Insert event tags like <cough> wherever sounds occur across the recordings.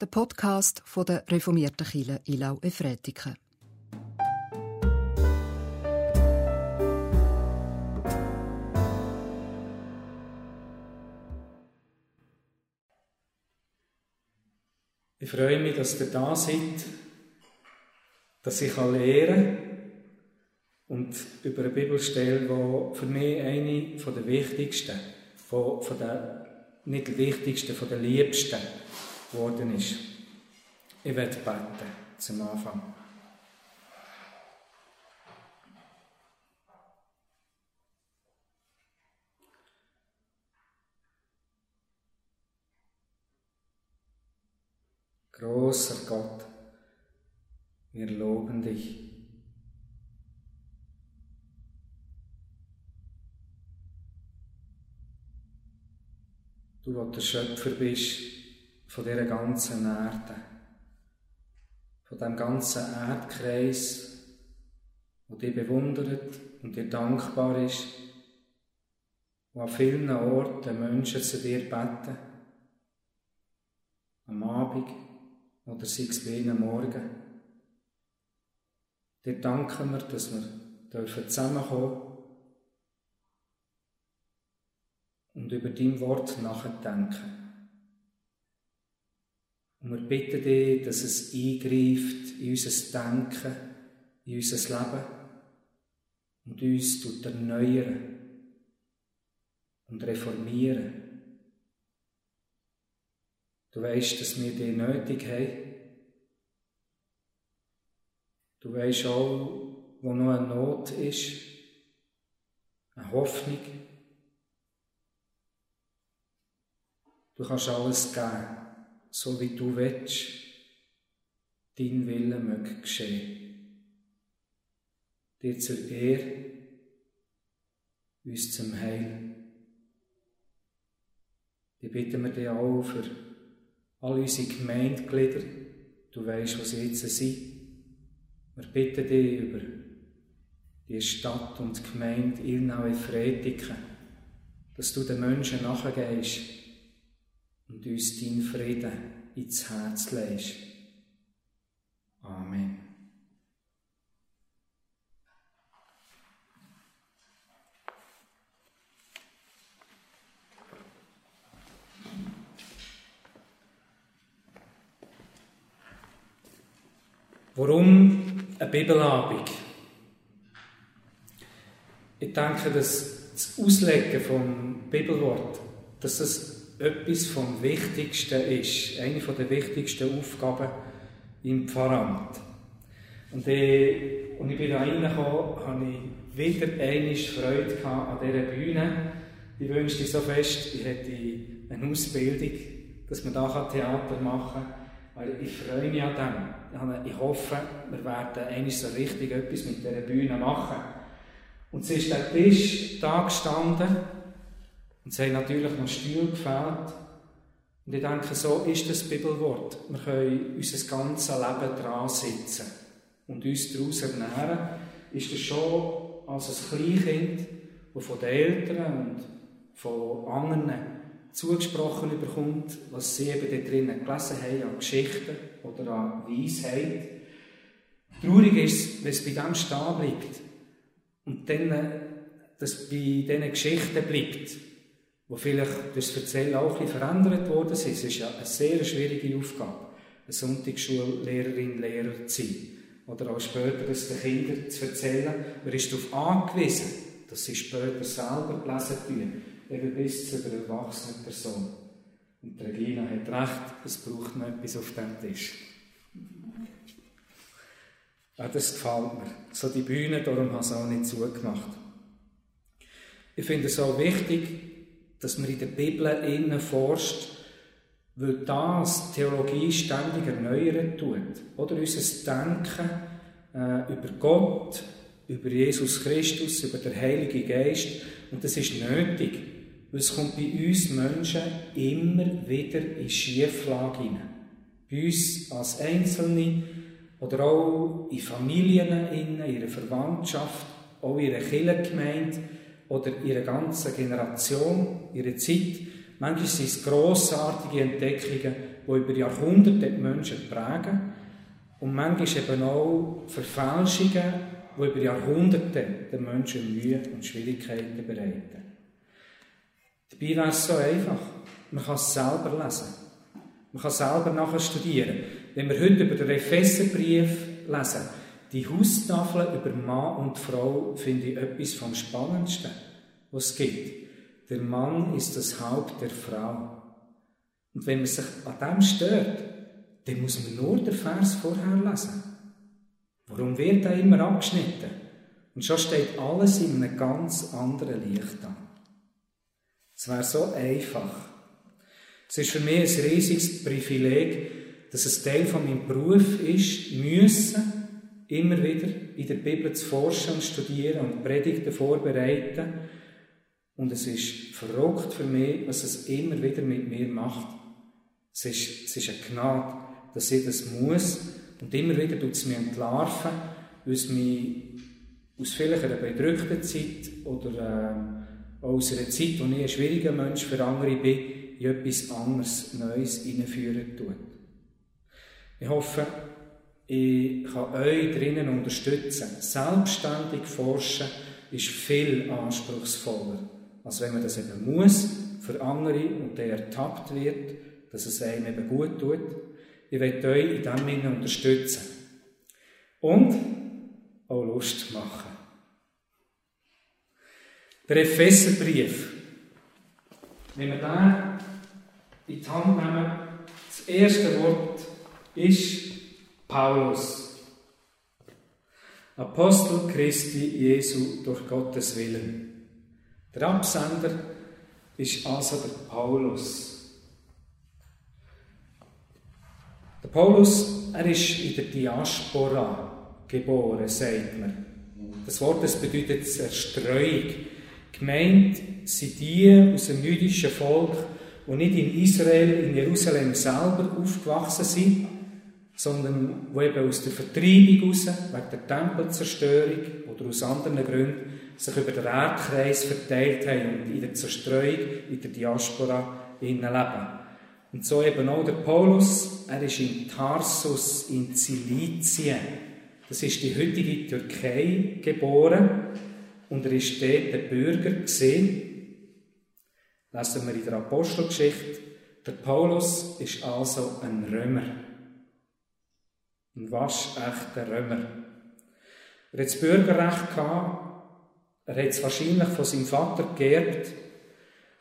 der Podcast von der reformierten Kirche Ilau Efretiken. Ich freue mich, dass ihr da seid, dass ich lernen kann und über eine Bibelstelle, die für mich eine der wichtigsten, von, von der, nicht der wichtigsten, von der liebsten geworden ist. Ich werde beten zum Anfang. Großer Gott, wir loben dich. Du, der Schöpfer bist von dieser ganzen Erde, von dem ganzen Erdkreis, wo dich bewundert und dir dankbar ist, wo an vielen Orten Menschen zu dir beten, am Abend oder sei es ihnen morgen. Dir danken wir, dass wir zusammenkommen dürfen und über dein Wort nachdenken. Und wir bitten dich, dass es eingreift in unser Denken, in unser Leben und uns erneuern und reformieren. Du weißt, dass wir dich nötig haben. Du weißt auch, wo noch eine Not ist, eine Hoffnung. Du kannst alles geben, so wie du willst. Dein Wille möge geschehen. Dir zur Ehre, uns zum Heil. Ich bitte wir dich auch für all unsere Gemeindeglieder. Du weißt, was sie jetzt sind. Wir bitten dich über die Stadt und Gemeinde Ilnau-Efretiken, dass du den Menschen nachgehst und uns deinen Frieden ins Herz legst. Amen. Warum eine Bibelabend? Ich denke, dass das Auslegen vom Bibelwort, dass das etwas vom Wichtigsten ist, eine der wichtigsten Aufgaben im Pfarramt. Und, äh, als ich bin da reingekommen, hatte ich wieder einmal Freude an dieser Bühne. Ich wünschte so fest, ich hätte eine Ausbildung, dass man da Theater machen kann. Weil ich freue mich an dem. Ich hoffe, wir werden einmal so richtig etwas mit dieser Bühne machen. Und es ist der Tisch da gestanden und es haben natürlich noch Stühle gefällt. Und ich denke, so ist das Bibelwort. Wir können unser ganzes Leben dran sitzen und uns daraus ernähren. Ist das schon als ein Kleinkind, das von den Eltern und von anderen zugesprochen bekommt, was sie eben da drinnen gelesen haben, an Geschichten oder an Weisheit. Traurig ist, wenn es bei dem stehen bleibt und dann, dass bei diesen Geschichten bleibt, wo vielleicht durch das Erzählen auch ein bisschen verändert worden sind. Es ist ja eine sehr schwierige Aufgabe, eine Sonntagsschullehrerin, Lehrer zu sein. Oder auch später es den Kindern zu erzählen. Man ist darauf angewiesen, dass sie später selber lesen tun eben bis zu der erwachsenen Person. Und Regina hat recht, es braucht noch etwas auf dem Tisch. Ja, das gefällt mir. So die Bühne, darum habe ich es auch nicht zugemacht. Ich finde es auch wichtig, dass man in der Bibel innen forscht, weil das Theologie ständig erneuern tut. Oder unser Denken äh, über Gott, über Jesus Christus, über den Heiligen Geist. Und das ist nötig. Weil es kommt bei uns Menschen immer wieder in Schieflage hinein. Bei uns als Einzelne oder auch in Familien, in ihrer Verwandtschaft, auch in ihrer Kirchengemeinde oder in ihrer ganzen Generation, ihrer Zeit. Manchmal sind es grossartige Entdeckungen, die über Jahrhunderte die Menschen prägen und manchmal eben auch Verfälschungen, die über Jahrhunderte den Menschen Mühe und Schwierigkeiten bereiten. Dabei wäre es so einfach. Man kann es selber lesen. Man kann selber nachher studieren. Wenn wir heute über den Epheserbrief lesen, die Haustafeln über Mann und Frau finde ich etwas vom Spannendsten, was es gibt. Der Mann ist das Haupt der Frau. Und wenn man sich an dem stört, dann muss man nur den Vers vorher lesen. Warum wird er immer abgeschnitten? Und schon steht alles in einem ganz anderen Licht da. Es wäre so einfach. Es ist für mich ein riesiges Privileg, dass es Teil von meinem Beruf ist, müssen, immer wieder in der Bibel zu forschen und studieren und Predigten vorbereiten. Und es ist verrückt für mich, was es immer wieder mit mir macht. Es ist, es ist eine Gnade, dass ich das muss. Und immer wieder tut es mich entlarven, es mich aus vielleicht einer bedrückten Zeit oder äh, aus einer Zeit, wo ich ein schwieriger Mensch für andere bin, in etwas anderes, Neues hineinführen tut. Ich hoffe, ich kann euch drinnen unterstützen. Selbstständig forschen ist viel anspruchsvoller, als wenn man das eben muss für andere und der ertappt wird, dass es einem eben gut tut. Ich werde euch in diesem Sinne unterstützen. Und auch Lust machen. Der Epheserbrief. Wenn wir den in die Hand nehmen, das erste Wort ist Paulus, Apostel Christi Jesu durch Gottes Willen. Der Absender ist also der Paulus. Der Paulus, er ist in der Diaspora geboren, sagt man. Das Wort das bedeutet Zerstreuung. Gemeint sind die aus dem jüdischen Volk, die nicht in Israel, in Jerusalem selber aufgewachsen sind, sondern wo eben aus der Vertreibung heraus, wegen der Tempelzerstörung oder aus anderen Gründen, sich über den Erdkreis verteilt haben und in der Zerstreuung, in der Diaspora leben. Und so eben auch der Paulus, er ist in Tarsus in Zilizien, das ist die heutige Türkei, geboren und er ist dort der Bürger gesehen. Lesen wir in der Apostelgeschichte, der Paulus ist also ein Römer. Ein waschechter Römer. Er hat das Bürgerrecht gehabt, er hat es wahrscheinlich von seinem Vater geerbt.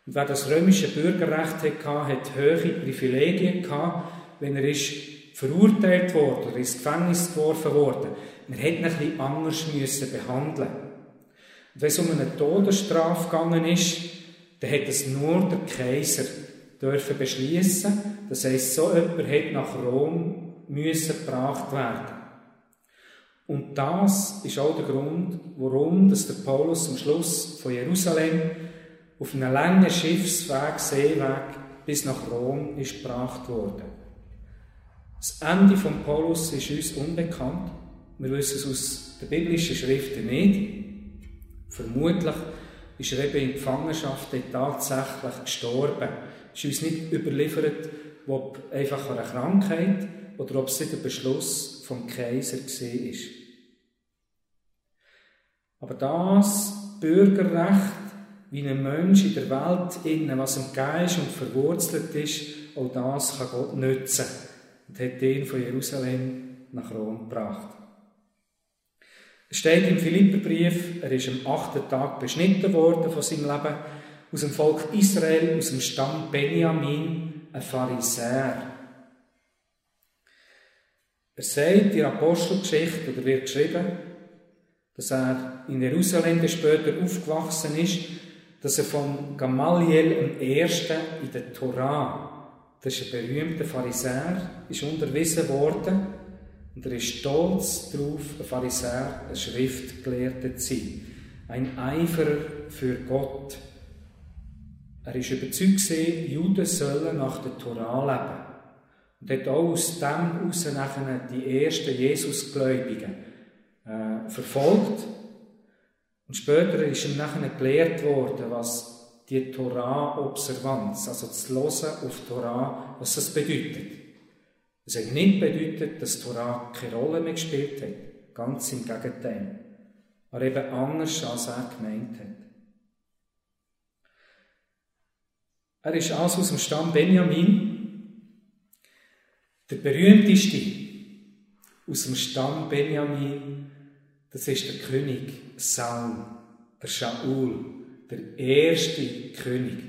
Und wer das römische Bürgerrecht hatte, hat hohe Privilegien gehabt, wenn er ist verurteilt wurde oder ins Gefängnis geworfen wurde. Man hätte ihn ein anders müssen behandeln. Und wenn es um eine Todesstrafe gegangen ist, dann hat es nur der Kaiser dürfen beschließen. Das heisst, so jemand hat nach Rom müssen gebracht werden. Und das ist auch der Grund, warum dass der Paulus am Schluss von Jerusalem auf einem langen Schiffsweg, Seeweg bis nach Rom ist gebracht worden. Das Ende von Paulus ist uns unbekannt. Wir wissen es aus den biblischen Schriften nicht. Vermutlich ist er eben in Gefangenschaft tatsächlich gestorben. Es ist uns nicht überliefert, ob einfach eine Krankheit oder ob es der Beschluss vom Kaiser war. Aber das Bürgerrecht, wie ein Mensch in der Welt innen, was im Geist und verwurzelt ist, auch das kann Gott nützen und hat ihn von Jerusalem nach Rom gebracht. Es steht im Philipperbrief, er ist am achten Tag beschnitten worden von seinem Leben, aus dem Volk Israel, aus dem Stamm Benjamin, ein Pharisäer. Er sagt in Apostelgeschichte, oder wird geschrieben, dass er in Jerusalem später aufgewachsen ist, dass er von Gamaliel I. in der Torah, das ist ein berühmter Pharisäer, ist unterwiesen worden und er ist stolz darauf, ein Pharisäer, ein Schriftgelehrter zu sein. Ein Eiferer für Gott. Er ist überzeugt, Juden sollen nach der Torah leben. Und hat auch aus dem heraus die ersten Jesusgläubigen äh, verfolgt. Und später ist ihm nachher gelehrt worden, was die Torah-Observanz, also das Hören auf Torah, was das bedeutet. Es hat nicht bedeutet, dass Torah keine Rolle mehr gespielt hat. Ganz im Gegenteil. Aber eben anders, als er gemeint hat. Er ist also aus dem Stamm Benjamin, der berühmteste aus dem Stamm Benjamin, das ist der König Saul, der Shaul, der erste König.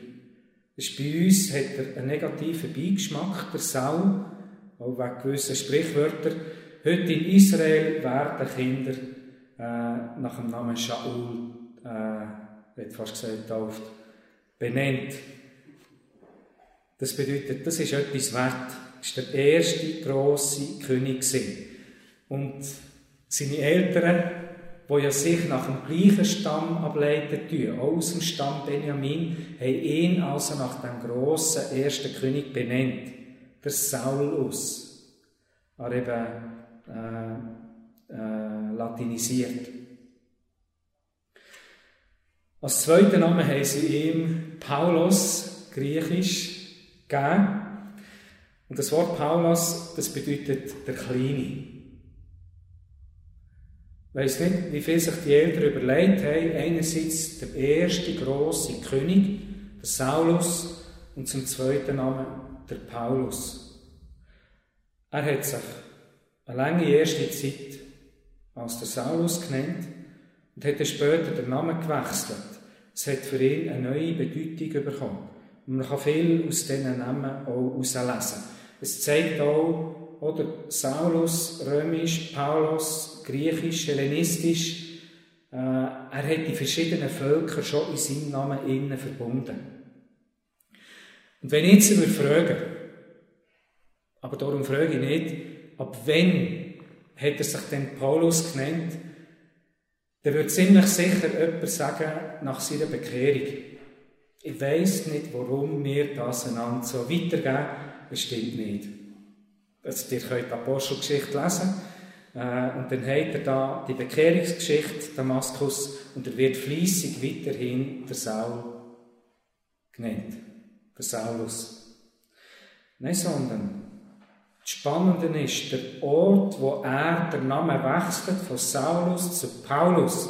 Das bei uns hat er einen negativen Beigeschmack, der Saul, auch wegen gewissen Sprichwörter. Heute in Israel werden Kinder äh, nach dem Namen Shaul, äh, wird fast gesagt, tauft, benannt. Das bedeutet, das ist etwas wert. Das war der erste grosse König. Und seine Eltern, die ja sich nach dem gleichen Stamm ableiten tun, aus dem Stamm Benjamin, haben ihn also nach dem grossen ersten König benannt, der Saulus. Er eben äh, äh, latinisiert. Als zweiten Namen haben sie ihm Paulus, griechisch, gegeben. Und das Wort Paulus, das bedeutet der Kleine. Ich weiss nicht, wie viel sich die Eltern überlegt haben. Einerseits der erste große König, der Saulus, und zum zweiten Namen der Paulus. Er hat sich eine lange erste Zeit als der Saulus genannt und hat dann später den Namen gewechselt. Es hat für ihn eine neue Bedeutung bekommen. Und man kann viel aus diesen Namen auch herauslesen. Es zeigt auch, oder Saulus, römisch, Paulus, griechisch, hellenistisch, äh, er hat die verschiedenen Völker schon in seinem Namen innen verbunden. Und wenn ich jetzt würde fragen, aber darum frage ich nicht, ab wann hat er sich denn Paulus genannt, dann würde ziemlich sicher jemand sagen, nach seiner Bekehrung. Ich weiß nicht, warum wir das einander so weitergeben. Es stimmt nicht. Also, ihr könnt die Apostelgeschichte lesen. Äh, und dann hat er da die Bekehrungsgeschichte Damaskus und er wird fließig weiterhin der Saul genannt. Der Saulus. Nein, sondern das Spannende ist, der Ort, wo er den Namen wechselt, von Saulus zu Paulus,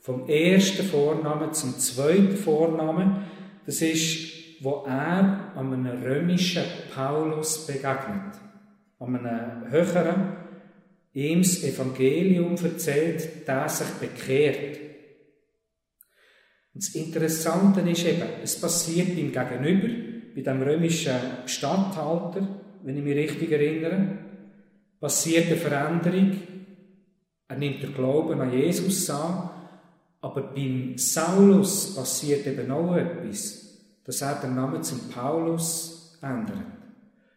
vom ersten Vornamen zum zweiten Vornamen, das ist, wo er einem römischen Paulus begegnet. Einem höheren, ihm das Evangelium erzählt, der sich bekehrt. Und das Interessante ist eben, es passiert ihm gegenüber, bei dem römischen Statthalter, wenn ich mich richtig erinnere, passiert eine Veränderung. Er nimmt den Glauben an Jesus an, aber beim Saulus passiert eben auch etwas, dass er den Namen zum Paulus ändert.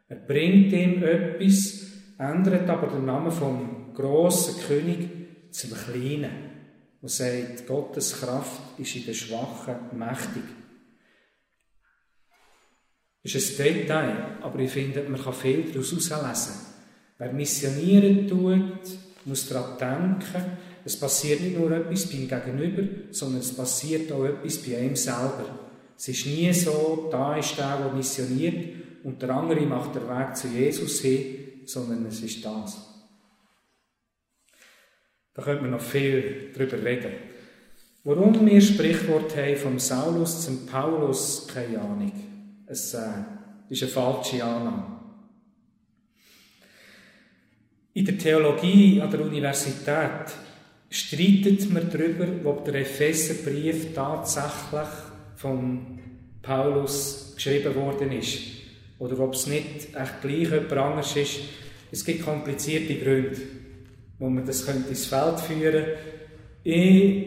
Er bringt ihm etwas, ändert aber den Namen vom grossen König zum Kleinen und sagt, Gottes Kraft ist in den Schwachen mächtig. Das ist ein Detail, aber ich finde, man kann viel daraus herauslesen. Wer missionieren tut, muss daran denken, es passiert nicht nur etwas beim Gegenüber, sondern es passiert auch etwas bei einem selber. Es ist nie so, da ist der, der missioniert und der andere macht den Weg zu Jesus hin, sondern es ist das. Da könnte man noch viel drüber reden. Warum wir Sprichwort haben vom Saulus zum Paulus, keine Ahnung. Es äh, ist eine falsche Annahme. In der Theologie an der Universität streitet man darüber, ob der Epheserbrief tatsächlich von Paulus geschrieben worden ist. Oder ob es nicht echt gleich jemand anders ist. Es gibt komplizierte Gründe, wo man das ins Feld führen könnte. Ich,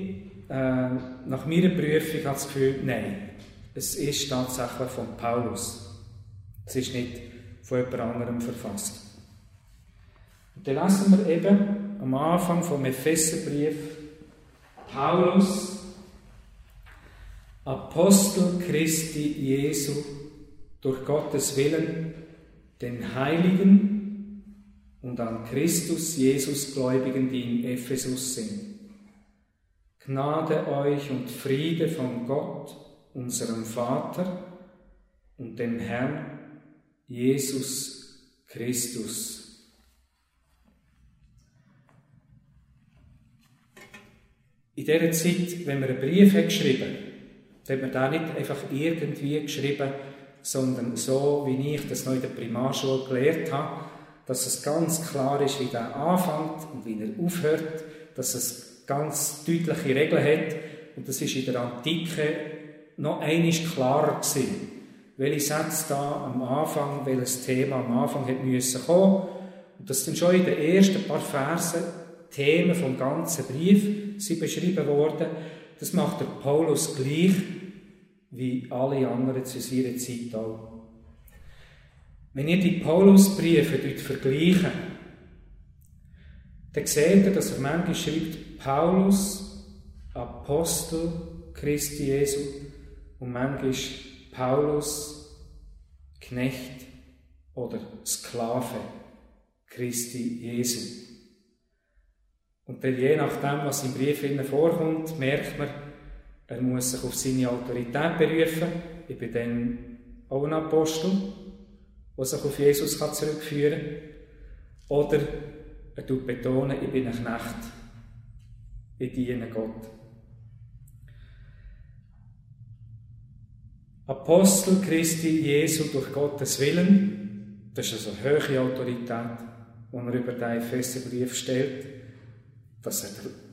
äh, nach meiner Prüfung, habe das Gefühl, nein, es ist tatsächlich von Paulus. Es ist nicht von jemand anderem verfasst. Und dann lesen wir eben, am Anfang vom Epheserbrief, Paulus, Apostel Christi Jesu, durch Gottes Willen, den Heiligen und an Christus Jesus Gläubigen, die in Ephesus sind. Gnade euch und Friede von Gott, unserem Vater und dem Herrn Jesus Christus. In dieser Zeit, wenn man einen Brief hat geschrieben hat, man da nicht einfach irgendwie geschrieben, sondern so, wie ich das noch in der Primarschule gelernt habe, dass es ganz klar ist, wie der anfängt und wie er aufhört, dass es ganz deutliche Regeln hat. Und das ist in der Antike noch einiges klarer gewesen. Welche Sätze da am Anfang, welches Thema am Anfang hat müssen kommen. Und das sind schon in den ersten paar Versen Themen vom ganzen Brief sind beschrieben worden. Das macht der Paulus gleich wie alle anderen zu seiner Zeit auch. Wenn ihr die Paulusbriefe dort vergleichen, dann seht ihr, dass er manchmal schreibt, Paulus, Apostel Christi Jesu und manchmal Paulus, Knecht oder Sklave Christi Jesu. Und dann je nachdem, was im Brief vorkommt, merkt man, er muss sich auf seine Autorität berufen. Ich bin dann auch ein Apostel, der sich auf Jesus kann zurückführen kann. Oder er tut betonen, ich bin ein Knecht. Ich diene Gott. Apostel Christi Jesu durch Gottes Willen, das ist also eine hohe Autorität, die er über den Epheserbrief stellt, dass er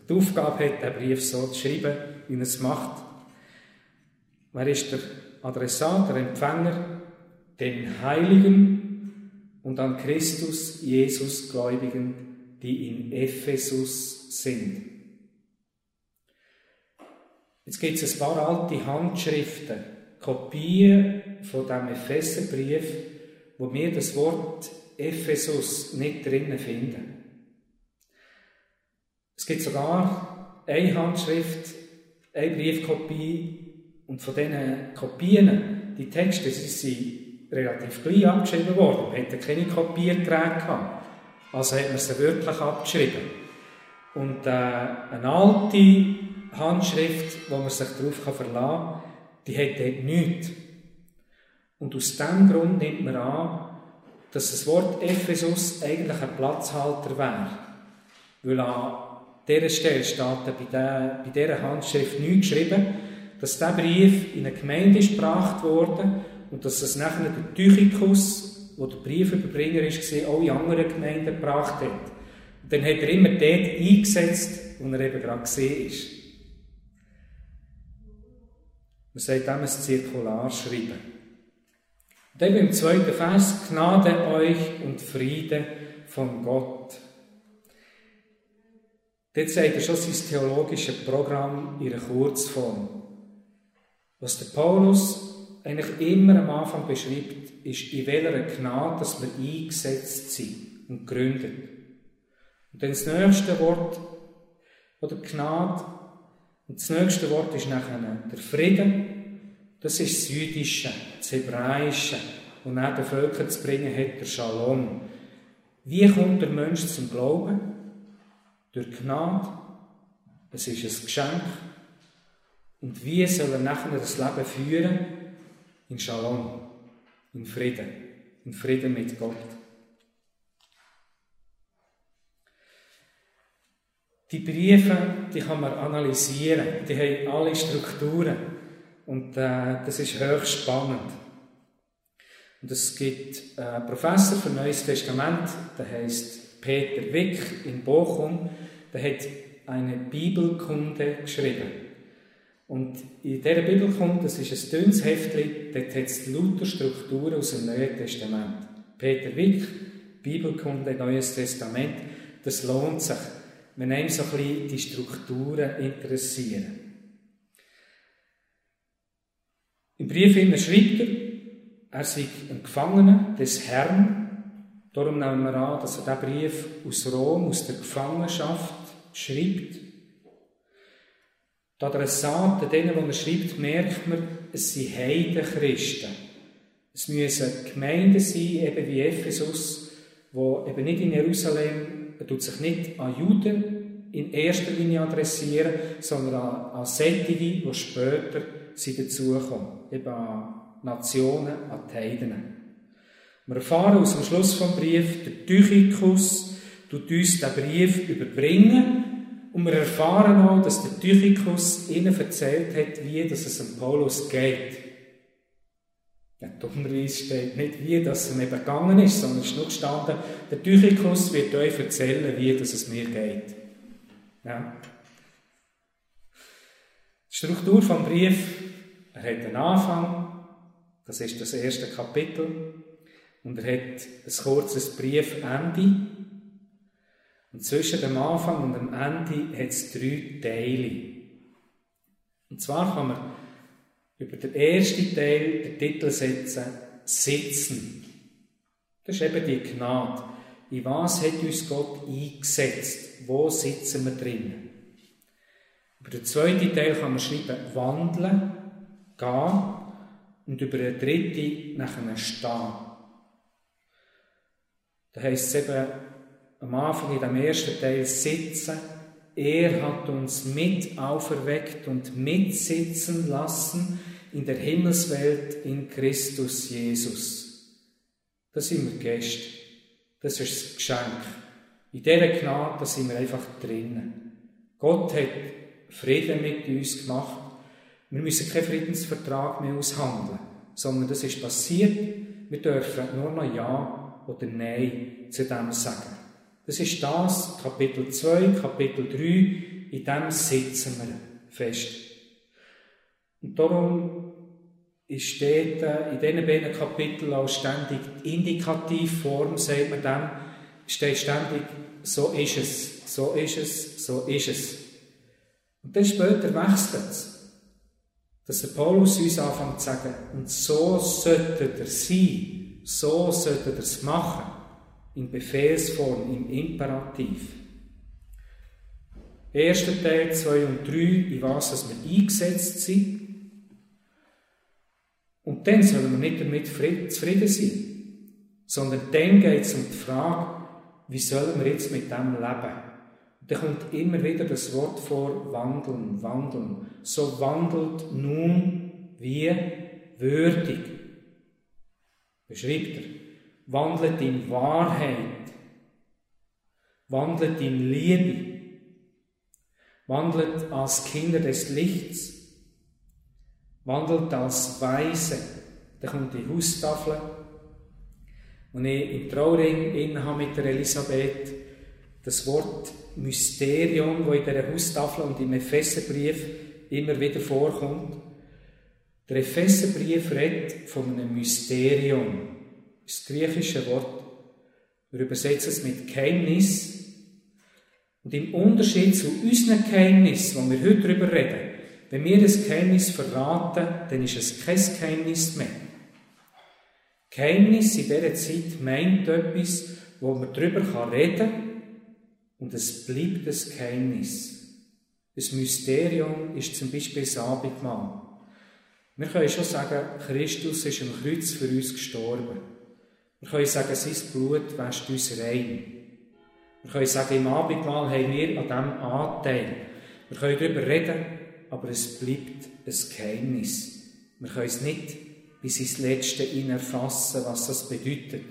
die Aufgabe hat, den Brief so zu schreiben, wie er es macht. Wer ist der Adressat, der Empfänger? Den Heiligen und an Christus Jesus Gläubigen, die in Ephesus sind. Jetzt gibt es ein paar alte Handschriften, Kopien von dem Epheserbrief, wo wir das Wort Ephesus nicht drinnen finden. Es gibt sogar eine Handschrift, eine Briefkopie und von diesen Kopien, die Texte, sie sind relativ gleich abgeschrieben worden. Man hatte keine Kopierträge gehabt. Also hat man sie wirklich abgeschrieben. Und äh, eine alte Handschrift, wo man sich darauf verlassen kann, die hat dort nichts. Und aus diesem Grund nimmt man an, dass das Wort Ephesus eigentlich ein Platzhalter wäre. Weil an dieser Stelle steht bei, dieser Handschrift nichts geschrieben, dass dieser Brief in eine Gemeinde gebracht wurde und dass es nachher der Tychikus, wo der Briefüberbringer ist, auch in andere Gemeinden gebracht hat. Und dann hat er immer dort eingesetzt, wo er eben gerade gesehen ist. Man sagt dem ein Zirkularschreiben. Und dann im zweiten Vers, Gnade euch und Friede von Gott. Dort sagt er schon sein theologisches Programm in einer Kurzform. Was der Paulus eigentlich immer am Anfang beschreibt, ist, in welcher Gnade dass wir eingesetzt sind und gegründet. Und dann das nächste Wort, oder Gnade, und das nächste Wort ist nachher der Frieden. Das ist das Jüdische, das Hebräische, und auch den Völkern zu bringen hat, der Shalom. Wie kommt der Mensch zum Glauben? Durch Gnade. Es ist ein Geschenk. Und wie soll er nachher das Leben führen? In Shalom, in Frieden, in Frieden mit Gott. Die Briefe, die kann man analysieren. Die haben alle Strukturen. Und äh, das ist höchst spannend. Und es gibt einen Professor für Neues Testament, der heißt Peter Wick in Bochum, der hat eine Bibelkunde geschrieben. Und in dieser Bibelkunde, das ist ein dünnes Heftchen, dort hat es lauter Strukturen aus dem Neuen Testament. Peter Wick, Bibelkunde, Neues Testament, das lohnt sich, wenn einem so ein bisschen die Strukturen interessieren. Im Brief schreibt er, er sei ein Gefangener des Herrn Darum nehmen wir an, dass er diesen Brief aus Rom, aus der Gefangenschaft, schreibt. Die Adressaten, denen, die er schreibt, merkt man, es sind Heidenchristen. Es müssen Gemeinden sein, eben wie Ephesus, wo eben nicht in Jerusalem, er tut sich nicht an Juden in erster Linie adressieren, sondern an, an solche, die später sie dazukommen. Eben an Nationen, an die Heidenen. Wir erfahren aus dem Schluss vom Brief, der Tychikus tut uns den Brief überbringen und wir erfahren auch, dass der Tychikus ihnen erzählt hat, wie dass es dem Paulus geht. Ja, dummerweise steht nicht, wie das ihm eben gegangen ist, sondern es ist nur gestanden, der Tychikus wird euch erzählen, wie dass es mir geht. Ja. Die Struktur vom Brief, er hat einen Anfang, das ist das erste Kapitel, und er hat ein kurzes Briefende. Und zwischen dem Anfang und dem Ende hat es drei Teile. Und zwar kann man über den ersten Teil den Titel setzen, Sitzen. Das ist eben die Gnade. In was hat uns Gott eingesetzt? Wo sitzen wir drin? Über den zweiten Teil kann man schreiben, wandeln, gehen und über den dritten nachher stehen. Da heißt es eben am Anfang in dem ersten Teil sitzen. Er hat uns mit auferweckt und mitsitzen lassen in der Himmelswelt in Christus Jesus. Das sind wir Gäste. Das ist das Geschenk. In dieser Gnade sind wir einfach drinnen. Gott hat Frieden mit uns gemacht. Wir müssen keinen Friedensvertrag mehr aushandeln, sondern das ist passiert. Wir dürfen nur noch Ja oder Nein zu dem sagen. Das ist das, Kapitel 2, Kapitel 3, in dem sitzen wir fest. Und darum ist dort in diesen beiden Kapiteln auch ständig die Indikativform, sagt man dem, steht ständig, so ist es, so ist es, so ist es. Und dann später wechselt es. Dass der Paulus uns anfängt zu sagen, und so sollte er sein. So sollte er es machen. In Befehlsform, im Imperativ. Erster Teil 2 und 3, in was wir eingesetzt sind. Und dann sollen wir nicht damit zufrieden sein, sondern dann geht es um die Frage, wie sollen wir jetzt mit dem leben? Und da kommt immer wieder das Wort vor, wandeln, wandeln. So wandelt nun wie würdig beschreibt er, wandelt in Wahrheit, wandelt in Liebe, wandelt als Kinder des Lichts, wandelt als Weise. Da kommt die Haustafel. Und ich im Trauring habe mit der Elisabeth das Wort Mysterium, wo in der Haustafel und im Epheserbrief immer wieder vorkommt. Der Epheserbrief redet von einem Mysterium. Das, ist das griechische Wort. Wir übersetzen es mit Geheimnis. Und im Unterschied zu unseren Geheimnis, wo wir heute darüber reden, wenn wir das Geheimnis verraten, dann ist es kein Geheimnis mehr. Geheimnis in dieser Zeit meint etwas, wo man darüber reden kann und es bleibt ein Geheimnis. Das Mysterium ist zum Beispiel das Abendmahl. Wir können schon sagen, Christus ist am Kreuz für uns gestorben. Wir können sagen, sein Blut wäscht uns rein. Wir können sagen, im Abendmahl haben wir an diesem Anteil. Wir können darüber reden, aber es bleibt ein Geheimnis. Wir können es nicht bis ins Letzte erfassen, was das bedeutet.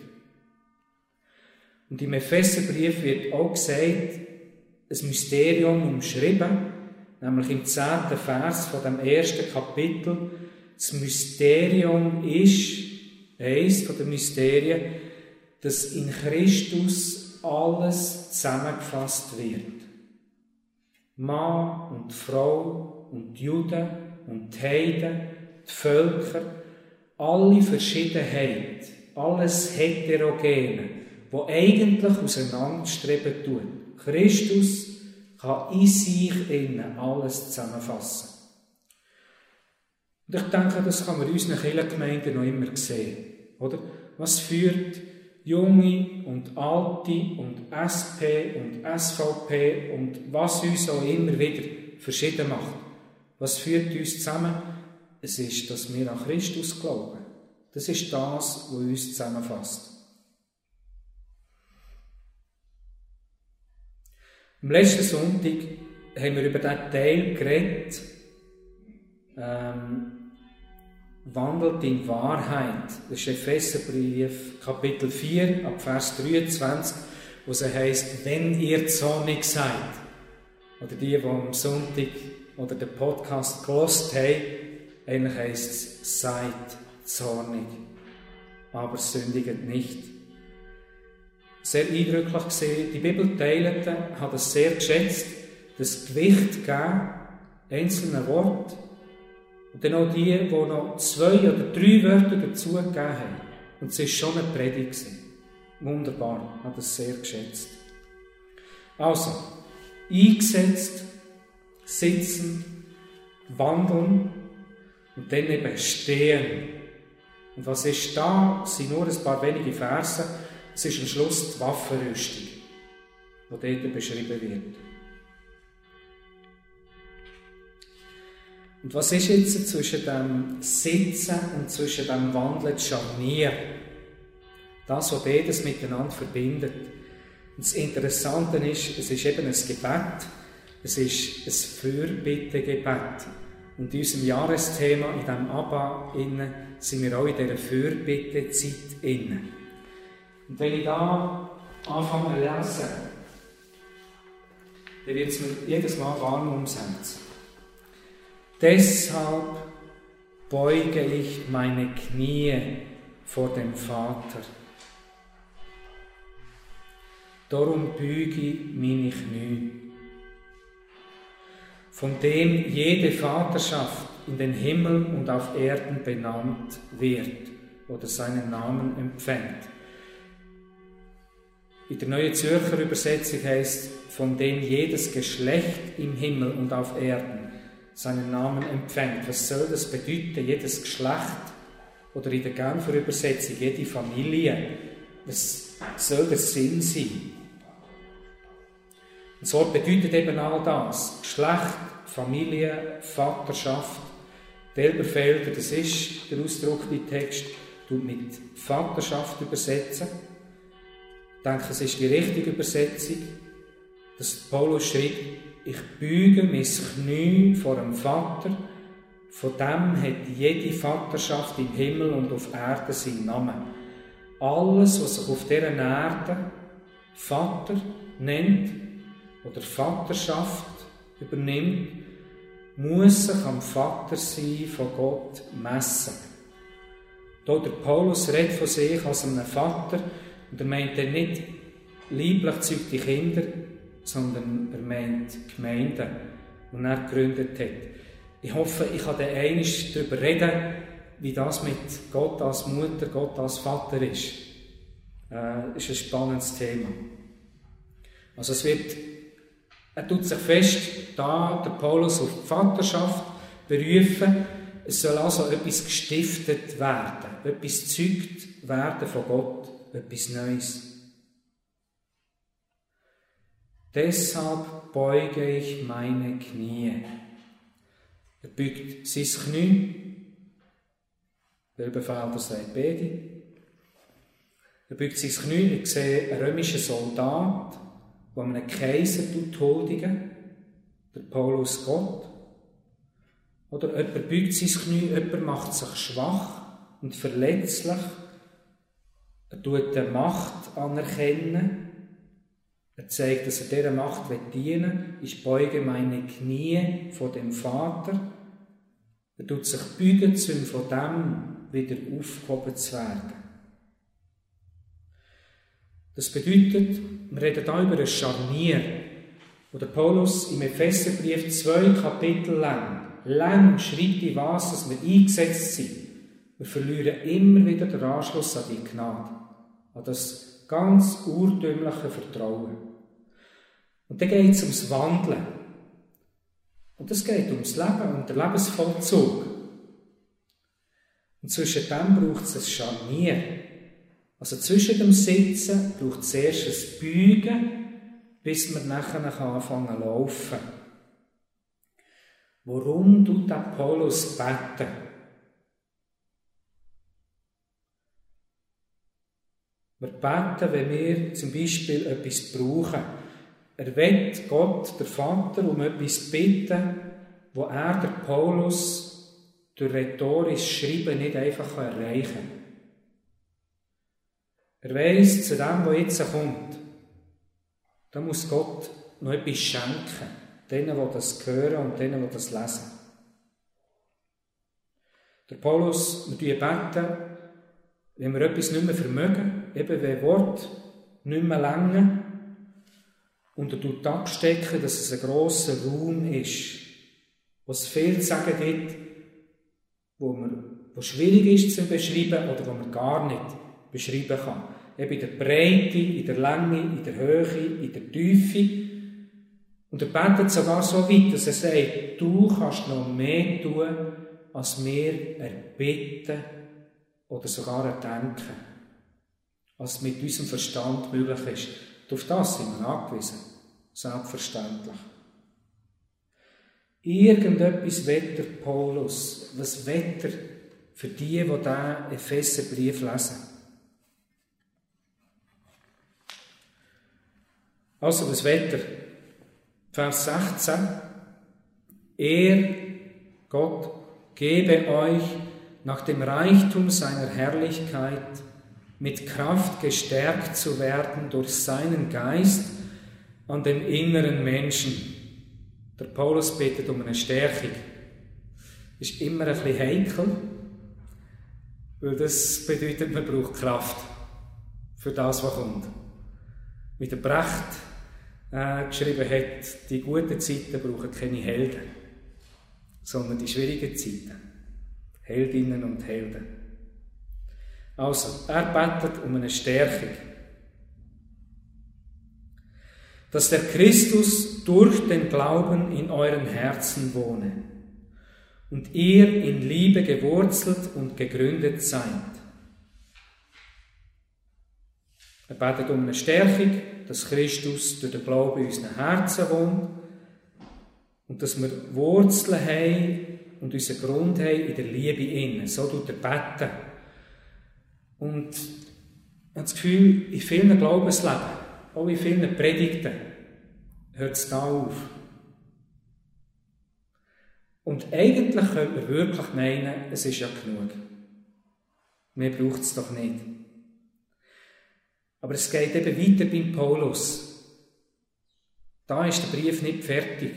Und im Epheserbrief wird auch gesagt, ein Mysterium umschrieben, nämlich im zehnten Vers von dem ersten Kapitel, das Mysterium ist, eines der Mysterien, dass in Christus alles zusammengefasst wird. Mann und Frau und Juden und Heiden, die Völker, alle Verschiedenheit, alles Heterogene, wo eigentlich auseinanderstreben tut. Christus kann in sich innen alles zusammenfassen. Und ich denke, das kann man in unseren Kirchengemeinden noch immer sehen. Oder? Was führt Junge und Alte und SP und SVP und was uns auch immer wieder verschieden macht? Was führt uns zusammen? Es ist, dass wir an Christus glauben. Das ist das, was uns zusammenfasst. Am letzten Sonntag haben wir über diesen Teil geredet, ähm, wandelt in Wahrheit. Das ist Epheserbrief, Kapitel 4, ab Vers 23, wo es heißt, wenn ihr zornig seid, oder die, die am Sonntag oder den Podcast gelost haben, eigentlich heisst es, seid zornig, aber sündigt nicht. Sehr eindrücklich gesehen, die Bibelteilenden haben es sehr geschätzt, das Gewicht geben, einzelne Worte, und dann auch die, die noch zwei oder drei Wörter dazu gegeben haben. Und es war schon eine Predigt. Wunderbar, ich habe das sehr geschätzt. Also, eingesetzt, sitzen, wandeln und dann eben stehen. Und was ist da? Es sind nur ein paar wenige Verse. Es ist am Schluss die Waffenrüstung, die dort beschrieben wird. Und was ist jetzt zwischen dem Sitzen und zwischen dem Wandeln Scharnier? Das, was beides miteinander verbindet. Und das Interessante ist, es ist eben ein Gebet, es ist ein Fürbittegebet. Und in unserem Jahresthema, in diesem Abba, innen, sind wir auch in dieser Fürbittezeit innen. Und wenn ich da anfange zu lesen, dann wird es mir jedes Mal warm ums Herz. Deshalb beuge ich meine Knie vor dem Vater. Darum büge meine Knie. Von dem jede Vaterschaft in den Himmel und auf Erden benannt wird oder seinen Namen empfängt. In der Neue Zürcher Übersetzung heißt, von dem jedes Geschlecht im Himmel und auf Erden seinen Namen empfängt. Was soll das bedeuten? Jedes Geschlecht oder in der Genfer Übersetzung jede Familie. Was soll der Sinn sein? Und so bedeutet eben all das. Geschlecht, Familie, Vaterschaft. Die Elberfelder, das ist der Ausdruck, die Text, tut mit Vaterschaft übersetzen. Ich denke, es ist die richtige Übersetzung, dass Paulus schreibt, ich büge mein Knie vor dem Vater, von dem hat jede Vaterschaft im Himmel und auf Erden seinen Namen. Alles, was sich auf dieser Erde Vater nennt oder Vaterschaft übernimmt, muss sich am Vater sein von Gott messen. Da der Paulus redet von sich als einem Vater und er meint er nicht lieblich zeugte Kinder, sondern er meint Gemeinden, die er gegründet hat. Ich hoffe, ich kann dann einmal darüber reden, wie das mit Gott als Mutter, Gott als Vater ist. Äh, ist ein spannendes Thema. Also es wird, er tut sich fest, da der Paulus auf die Vaterschaft berufen, es soll also etwas gestiftet werden, etwas zeugt werden von Gott, etwas Neues. Deshalb beuge ich meine Knie. Er beugt sein Knie. Der Befehl sagt beide. Er beugt sein Knie. Ich sehe einen römischen Soldat, der einem Kaiser huldigen der Paulus Gott. Oder jemand beugt sein Knie, jemand macht sich schwach und verletzlich. Er tut die Macht anerkennen er zeigt, dass er dieser Macht dienen will. Ich beuge meine Knie vor dem Vater. Er tut sich beugen, um von dem wieder aufgehoben zu werden. Das bedeutet, wir reden hier über ein Scharnier, wo der Paulus im Epheserbrief zwei Kapitel lang, lang schreibt, in was dass wir eingesetzt sind. Wir verlieren immer wieder den Anschluss an die Gnade, an das Ganz urtümliche Vertrauen. Und dann geht es ums Wandeln. Und es geht ums Leben und den Lebensvollzug. Und zwischen dem braucht es ein Scharnier. Also zwischen dem Sitzen braucht es erst ein Beugen, bis man nachher anfangen zu laufen. Warum tut Paulus beten? Wir beten, wenn wir zum Beispiel etwas brauchen. Er wird Gott, der Vater, um etwas bitten, wo er, der Paulus, durch rhetorisches Schreiben nicht einfach erreichen kann. Er weiss, zu dem, was jetzt kommt, da muss Gott noch etwas schenken. Denen, die das hören und denen, die das lesen. Der Paulus, wir beten, wenn wir etwas nicht mehr vermögen, eben wenn Wort nicht mehr länger, und er tut abstecken, dass es ein grosser Raum ist, wo es viel zu sagen gibt, wo, man, wo schwierig ist zu beschreiben oder wo man gar nicht beschreiben kann. Eben in der Breite, in der Länge, in der Höhe, in der Tiefe. Und er betet sogar so weit, dass er sagt, du kannst noch mehr tun, als wir erbitten oder sogar erdenken. Was mit unserem Verstand möglich ist. Auf das sind wir angewiesen. Selbstverständlich. Irgendetwas wetter Paulus, was wetter für die, die diesen Epheserbrief lesen. Also das Wetter. Vers 16. Er, Gott, gebe euch nach dem Reichtum seiner Herrlichkeit mit Kraft gestärkt zu werden durch seinen Geist an den inneren Menschen. Der Paulus betet um eine Stärkung. Ist immer ein bisschen heikel, weil das bedeutet, man braucht Kraft für das, was kommt. Wie der Brecht äh, geschrieben hat, die guten Zeiten brauchen keine Helden, sondern die schwierigen Zeiten. Heldinnen und Helden. Also, er betet um eine Stärkung. Dass der Christus durch den Glauben in euren Herzen wohne und ihr in Liebe gewurzelt und gegründet seid. Er betet um eine Stärkung, dass Christus durch den Glauben in unseren Herzen wohnt und dass wir Wurzeln haben und unseren Grund haben in der Liebe innen. So tut er beten. Und ich habe das Gefühl, in vielen Glaubensleben, auch in vielen Predigten, hört es da auf. Und eigentlich könnte man wirklich meinen, es ist ja genug. Mehr braucht es doch nicht. Aber es geht eben weiter beim Paulus. Da ist der Brief nicht fertig.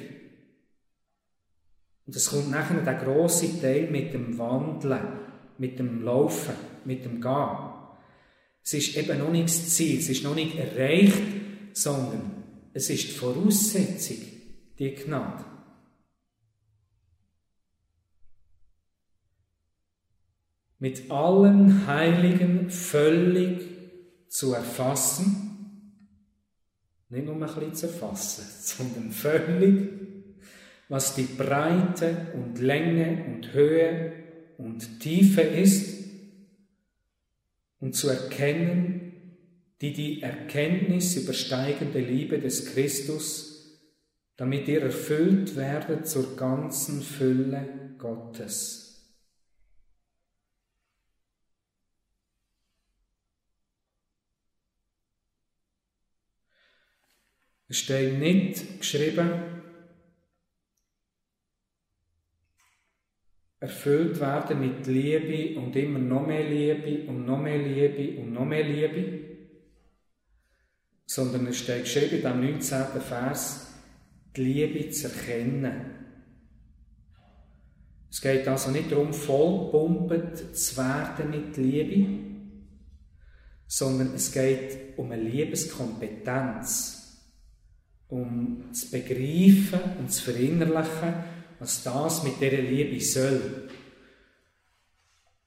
Und es kommt nachher der große Teil mit dem Wandeln, mit dem Laufen, mit dem Gehen. Es ist eben noch nicht das Ziel, es ist noch nicht erreicht, sondern es ist die Voraussetzung, die Gnade. Mit allen Heiligen völlig zu erfassen, nicht nur ein bisschen zu erfassen, <laughs> sondern völlig was die Breite und Länge und Höhe und Tiefe ist und zu erkennen, die die Erkenntnis übersteigende Liebe des Christus, damit ihr erfüllt werdet zur ganzen Fülle Gottes. Es steht nicht geschrieben, erfüllt werden mit Liebe und immer noch mehr Liebe und noch mehr Liebe und noch mehr Liebe, sondern es steht geschrieben in dem 19. Vers, die Liebe zu erkennen. Es geht also nicht darum, vollpumpet zu werden mit Liebe, sondern es geht um eine Liebeskompetenz, um zu begreifen und zu verinnerlichen, was das mit dieser Liebe soll.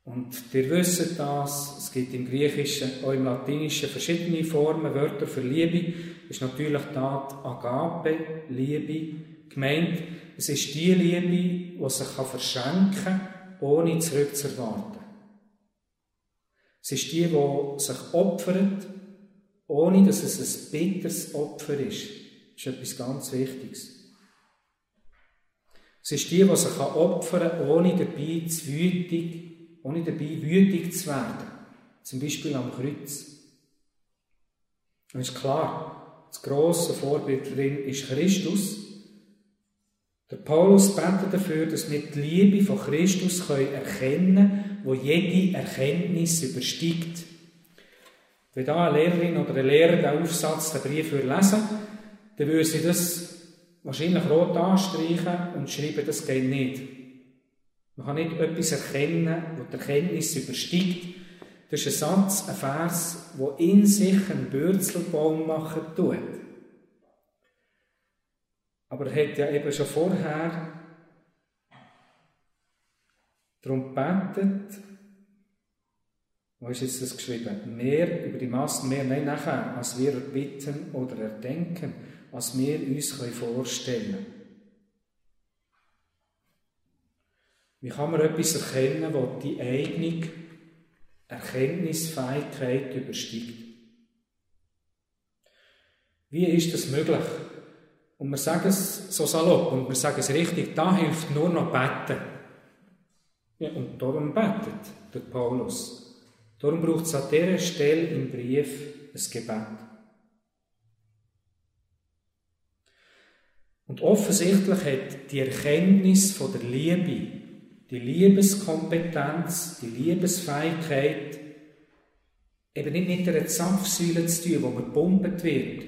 Und ihr wisst das, es gibt im Griechischen, auch im Latinischen verschiedene Formen, Wörter für Liebe. Das ist natürlich da die Agape, Liebe, gemeint. Es ist die Liebe, die sich verschenken kann, ohne zurückzuerwarten. Es ist die, die sich opfert, ohne dass es ein bitteres Opfer ist. Das ist etwas ganz Wichtiges. Es ist die, die sich opfern kann, ohne dabei zu wütig, ohne dabei wütig zu werden. Zum Beispiel am Kreuz. Und ist klar, das grosse Vorbild darin ist Christus. Der Paulus betet dafür, dass wir die Liebe von Christus erkennen können, wo jede Erkenntnis übersteigt. Wenn da eine Lehrerin oder ein Lehrer den Aufsatz, den Brief lesen dann würde sie das wahrscheinlich rot anstreichen und schreiben, das geht nicht. Man kann nicht etwas erkennen, wo die Erkenntnis übersteigt. Das ist ein Satz, ein Vers, der in sich einen Bürzelbaum machen tut. Aber er hat ja eben schon vorher darum gebetet, wo ist jetzt das geschrieben? Mehr über die Massen, mehr, nein, nachher, als wir bitten oder erdenken, als wir uns vorstellen können. Wie kann man etwas erkennen, das die eigene Erkenntnisfähigkeit übersteigt? Wie ist das möglich? Und wir sagen es so salopp und wir sagen es richtig, da hilft nur noch beten. Ja, und darum betet der Paulus. Darum braucht es an dieser Stelle im Brief ein Gebet. Und offensichtlich hat die Erkenntnis von der Liebe, die Liebeskompetenz, die Liebesfähigkeit eben nicht mit einer Zapfsäule zu tun, wo man gepumpt wird,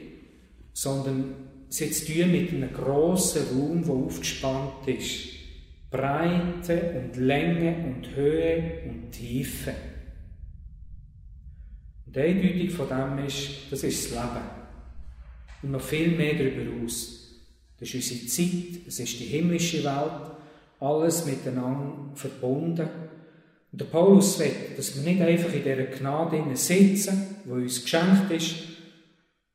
sondern hat zu tun mit einem grossen Raum, der aufgespannt ist. Breite und Länge und Höhe und Tiefe. Und die Eindeutung von dem ist, das ist das Leben. Und noch viel mehr darüber aus. Das ist unsere Zeit, es ist die himmlische Welt, alles miteinander verbunden. Und der Paulus will, dass wir nicht einfach in dieser Gnade sitzen, die uns geschenkt ist,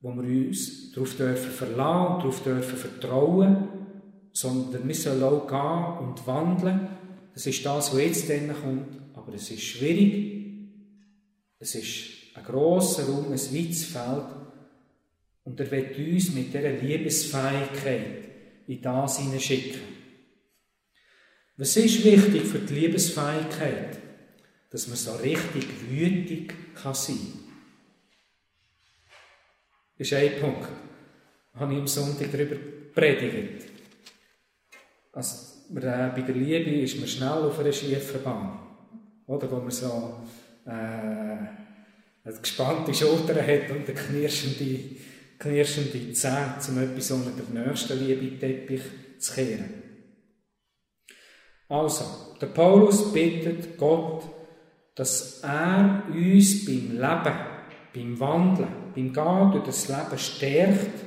wo wir uns darauf dürfen verlassen, darauf dürfen vertrauen, sondern wir sollen auch gehen und wandeln. Das ist das, was jetzt dann kommt, aber es ist schwierig. Es ist ein grosser Raum, ein weites Feld. Und er wird uns mit dieser Liebesfähigkeit in das hineinschicken. Was ist wichtig für die Liebesfähigkeit? Dass man so richtig wütig kann sein kann ist ein Punkt. Da habe ich am Sonntag darüber predigt. Also, bei der Liebe ist man schnell auf einer schiefen Bahn. Oder? Wo man so äh, eine gespannte Schulter hat und eine knirschende, knirschende Zähne, um etwas unter der nächsten Liebe-Teppich zu kehren. Also, der Paulus bittet Gott, dass er uns beim Leben, beim Wandeln, beim Gehen durch das Leben stärkt,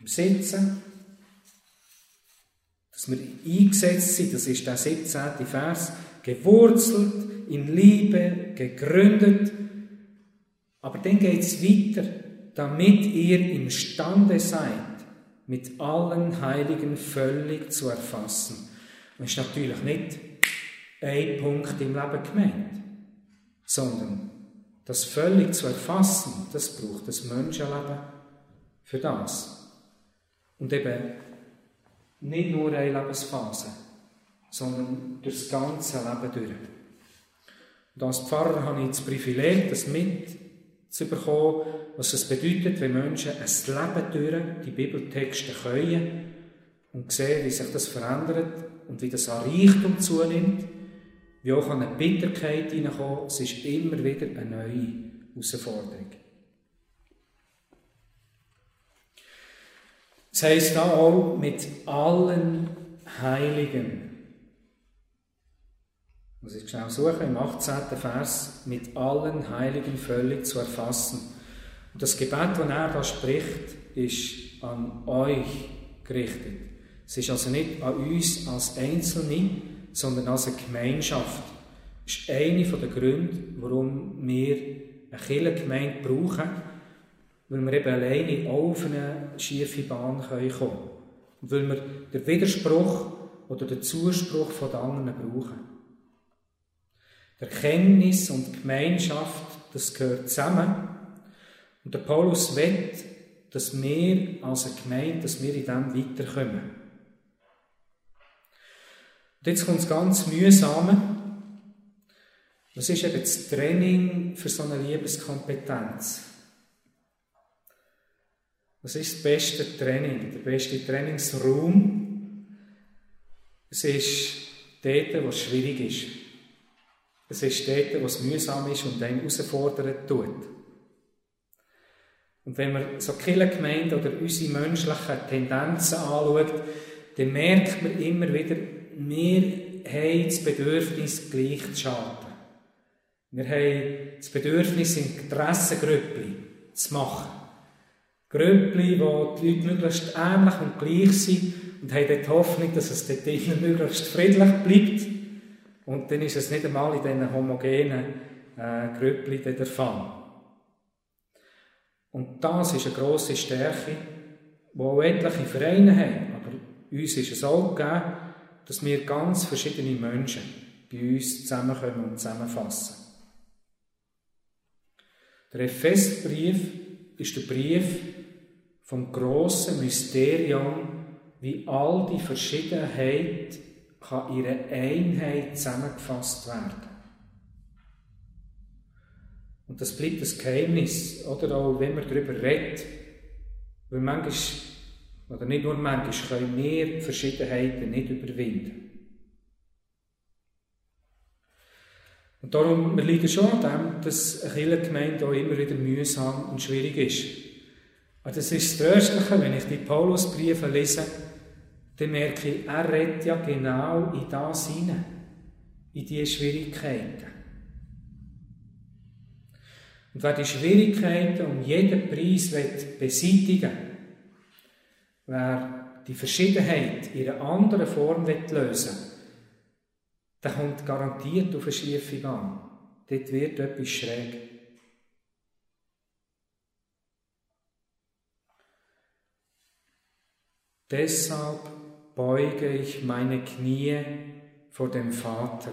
im Sitzen, dass wir eingesetzt sind, das ist der 17. Vers, gewurzelt in Liebe, gegründet. Aber dann geht es weiter, damit ihr imstande seid, mit allen Heiligen völlig zu erfassen. Und ist natürlich nicht ein Punkt im Leben gemeint, sondern das völlig zu erfassen, das braucht das Menschenleben für das. Und eben nicht nur eine Lebensphase, sondern das ganze Leben durch. Und als Pfarrer habe ich das Privileg, das mitzubekommen, was es bedeutet, wenn Menschen ein Leben durch die Bibeltexte können und sehen, wie sich das verändert und wie das an Reichtum zunimmt wie auch eine Bitterkeit hineinkommen, es ist immer wieder eine neue Herausforderung. Das heisst auch mit allen Heiligen. Muss ich schnell suchen, im 18. Vers, mit allen Heiligen völlig zu erfassen. Und das Gebet, das er da spricht, ist an euch gerichtet. Es ist also nicht an uns als Einzelne, sondern als eine Gemeinschaft. Das ist einer der Gründe, warum wir eine Kirchengemeinde brauchen, weil wir eben alleine auf eine schiefe Bahn kommen können. Und weil wir den Widerspruch oder den Zuspruch von den anderen brauchen. Erkenntnis und Gemeinschaft, das gehört zusammen. Und der Paulus will, dass wir als eine Gemeinde, dass wir in dem weiterkommen. Und jetzt kommt es ganz mühsam. Was ist eben das Training für so eine Liebeskompetenz? Was ist das beste Training, der beste Trainingsraum? Es ist dort, wo es schwierig ist. Es ist dort, wo es mühsam ist und einen herausfordern tut. Und wenn man so Kirchengemeinde oder unsere menschlichen Tendenzen anschaut, dann merkt man immer wieder, wir haben das Bedürfnis, gleich zu schaden. Wir haben das Bedürfnis, Interessengrüppli zu machen. Grüppli, wo die Leute möglichst ähnlich und gleich sind und haben die Hoffnung, dass es dort drinnen möglichst friedlich bleibt. Und dann ist es nicht einmal in diesen homogenen äh, Grüppli der Fall. Und das ist eine grosse Stärke, die auch etliche Vereine haben. Aber uns ist es auch gegeben, dass wir ganz verschiedene Menschen bei uns zusammenkommen und zusammenfassen. Der Epheserbrief ist der Brief vom grossen Mysterium, wie all die Verschiedenheit kann ihre Einheit zusammengefasst werden. Und das bleibt das Geheimnis, oder auch wenn man darüber redet. Weil manchmal, oder nicht nur manchmal, können wir Verschiedenheiten nicht überwinden. Und darum, wir leiden schon an dem, dass eine Kirchengemeinde auch immer wieder mühsam und schwierig ist. Aber das ist das Tröstliche, wenn ich die Paulusbriefe lese, dann merke ich, er redet ja genau in das hinein, in diese Schwierigkeiten. Und wer die Schwierigkeiten um jeden Preis beseitigen will, wer die Verschiedenheit in einer anderen Form lösen will, der kommt garantiert auf eine Schiefung an. Dort wird etwas schräg. Deshalb beuge ich meine Knie vor dem Vater.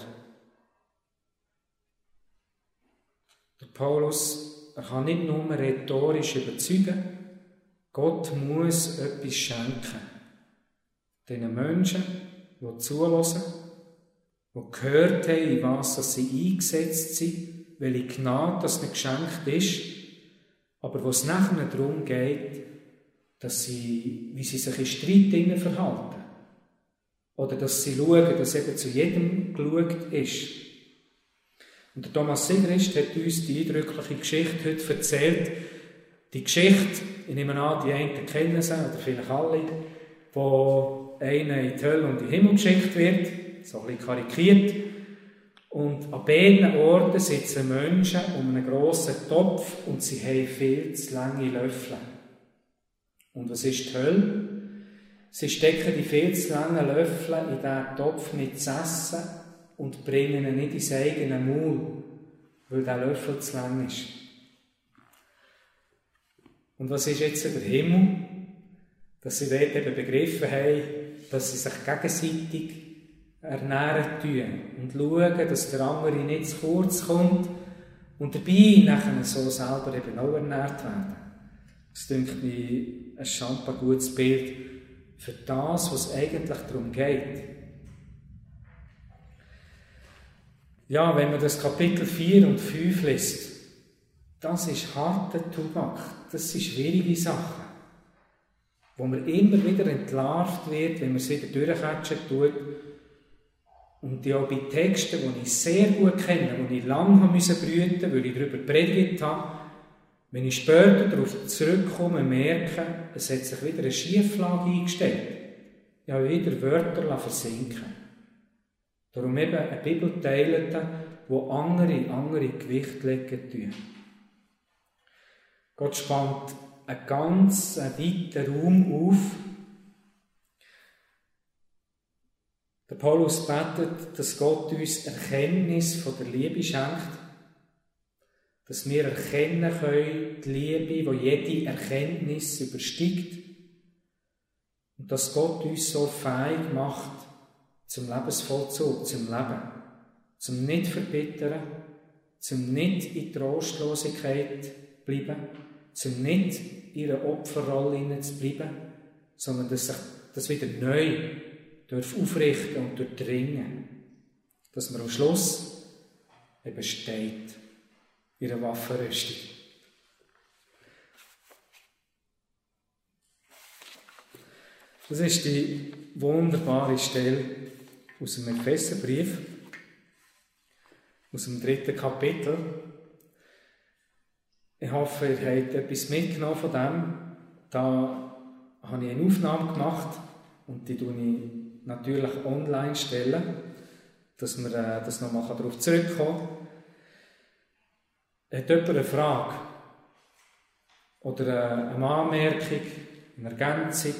Der Paulus er kann nicht nur rhetorisch überzeugen, Gott muss etwas schenken. Den Menschen, die zulassen die gehört haben, in was sie eingesetzt sind, welche Gnade das nicht geschenkt ist, aber wo es nachher darum geht, dass sie, wie sie sich in Streit verhalten. Oder dass sie schauen, dass eben zu jedem geschaut ist. Und der Thomas Sigrist hat uns die eindrückliche Geschichte heute erzählt. Die Geschichte, ich nehme an, die einen kennen sie, oder vielleicht alle, wo einer in die Hölle und in den Himmel geschickt wird so ein bisschen karikiert. Und an beiden Orten sitzen Menschen um einen grossen Topf und sie haben viel zu lange Löffel. Und was ist die Hölle? Sie stecken die viel zu langen Löffel in diesen Topf mit zu essen und bringen ihn nicht ins eigene Maul, weil der Löffel zu lang ist. Und was ist jetzt der Himmel? Dass sie dort eben begriffen haben, dass sie sich gegenseitig ernähren tun und schauen, dass der andere nicht zu kurz kommt und dabei nachher so selber eben auch ernährt werden. Das denke mir ein schamper gutes Bild für das, was eigentlich darum geht. Ja, wenn man das Kapitel 4 und 5 liest, das ist harter Tubak, das sind schwierige Sachen, wo man immer wieder entlarvt wird, wenn man es wieder durchquetschen tut und ja bei Texten, die ich sehr gut kenne, die ich lange brüten, weil ich darüber predigt habe, wenn ich später darauf zurückkomme, merke, es hat sich wieder eine Schieflage eingestellt. Ich habe wieder Wörter versinken Darum eben eine Bibel teilen, wo andere, andere Gewicht legen tun. Gott spannt einen ganz weiten Raum auf, Der Paulus betet, dass Gott uns Erkenntnis von der Liebe schenkt, dass wir erkennen können, die Liebe, die jede Erkenntnis übersteigt, und dass Gott uns so fähig macht zum Lebensvollzug, zum Leben, zum nicht verbittern, zum nicht in Trostlosigkeit bleiben, zum nicht in einer Opferrolle zu bleiben, sondern dass sich das wieder neu dürfen aufrichten und durchdringen, dass man am Schluss eben steht in der Waffenrüstung. Das ist die wunderbare Stelle aus dem Epheserbrief, aus dem dritten Kapitel. Ich hoffe, ihr habt etwas mitgenommen von dem. Da habe ich eine Aufnahme gemacht und die stelle ich natürlich online stellen, dass wir äh, das nochmal darauf zurückkommen kann. Hat jemand eine Frage oder eine Anmerkung, eine Ergänzung?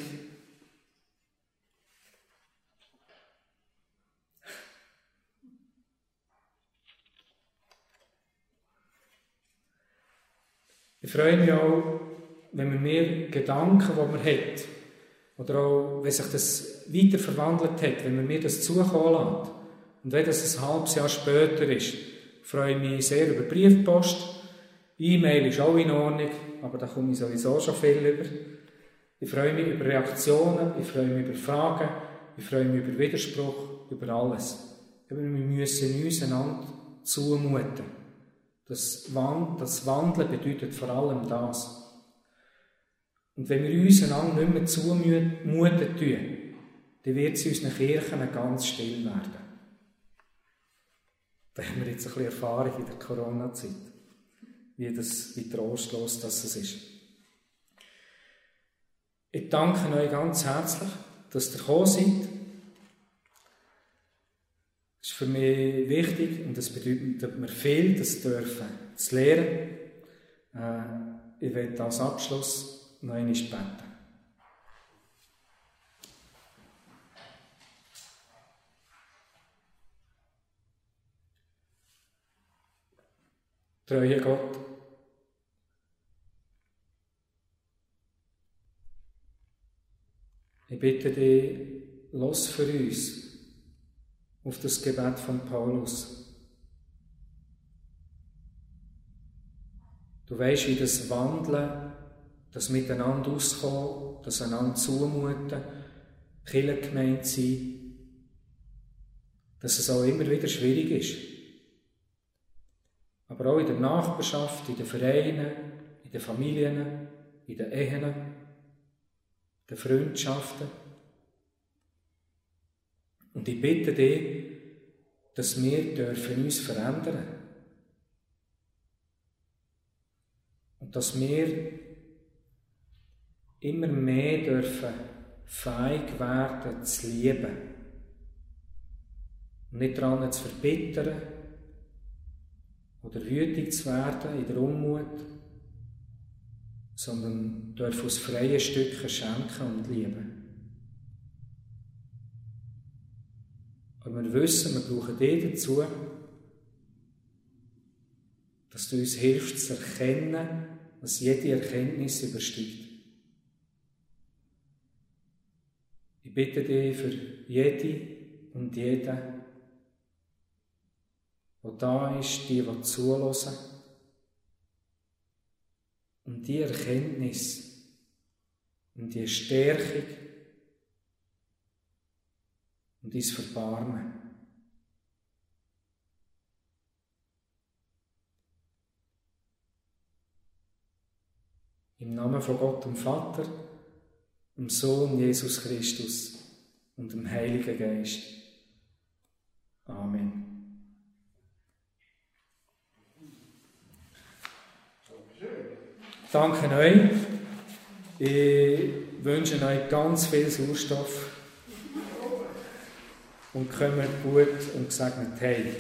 Ich freue mich auch, wenn man mehr Gedanken, die man hat, oder auch, wenn sich das weiter verwandelt hat, wenn man mir das zukommen lässt. Und wenn das ein halbes Jahr später ist, freue ich mich sehr über Briefpost. E-Mail ist auch in Ordnung, aber da komme ich sowieso schon viel über. Ich freue mich über Reaktionen, ich freue mich über Fragen, ich freue mich über Widerspruch, über alles. wir müssen uns einander zumuten. Das, Wandeln bedeutet vor allem das. Und wenn wir uns einander nicht mehr zumuten tun, dann wird es in unseren Kirchen ganz still werden. Da haben wir jetzt ein bisschen Erfahrung in der Corona-Zeit, wie, das, wie trostlos das ist. Ich danke euch ganz herzlich, dass ihr gekommen seid ist für mich wichtig und das bedeutet mir viel, das dürfen zu lernen. Äh, ich werde als Abschluss noch einmal beten. Treue Gott, ich bitte dich, los für uns auf das Gebet von Paulus. Du weißt, wie das Wandeln, das Miteinander auskommen, das einander zumuten, Kirchengemeinde sein, dass es auch immer wieder schwierig ist. Aber auch in der Nachbarschaft, in den Vereinen, in den Familien, in den Ehen, in den Freundschaften. Und ich bitte dich, dass wir dürfen uns verändern und dass wir immer mehr dürfen fähig werden zu lieben und nicht daran zu verbittern oder wütig zu werden in der Unmut, sondern dürfen aus freien Stücken schenken und lieben. Aber wir wissen, wir brauchen dich dazu, dass du uns hilfst zu erkennen, was jede Erkenntnis übersteigt. Ich bitte dich für jede und jeden, der da ist, die, die zulassen, um die Erkenntnis, um die Stärkung, und dein Verbarmen. Im Namen von Gott dem Vater, dem Sohn Jesus Christus und dem Heiligen Geist. Amen. Danke euch. Ich wünsche euch ganz viel Sauerstoff und kommen gut und gesegnet heim.